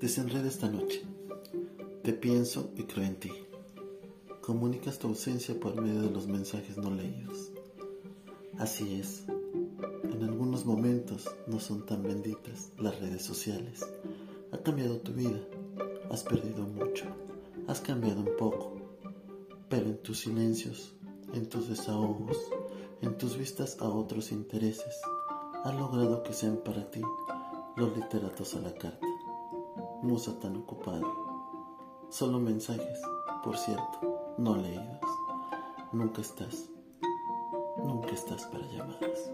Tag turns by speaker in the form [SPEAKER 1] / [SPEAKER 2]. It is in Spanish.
[SPEAKER 1] desenreda esta noche. Te pienso y creo en ti. Comunicas tu ausencia por medio de los mensajes no leídos. Así es. En algunos momentos no son tan benditas las redes sociales. Ha cambiado tu vida. Has perdido mucho. Has cambiado un poco. Pero en tus silencios, en tus desahogos, en tus vistas a otros intereses, has logrado que sean para ti los literatos a la carta. Musa tan ocupada. Solo mensajes, por cierto, no leídos. Nunca estás, nunca estás para llamadas.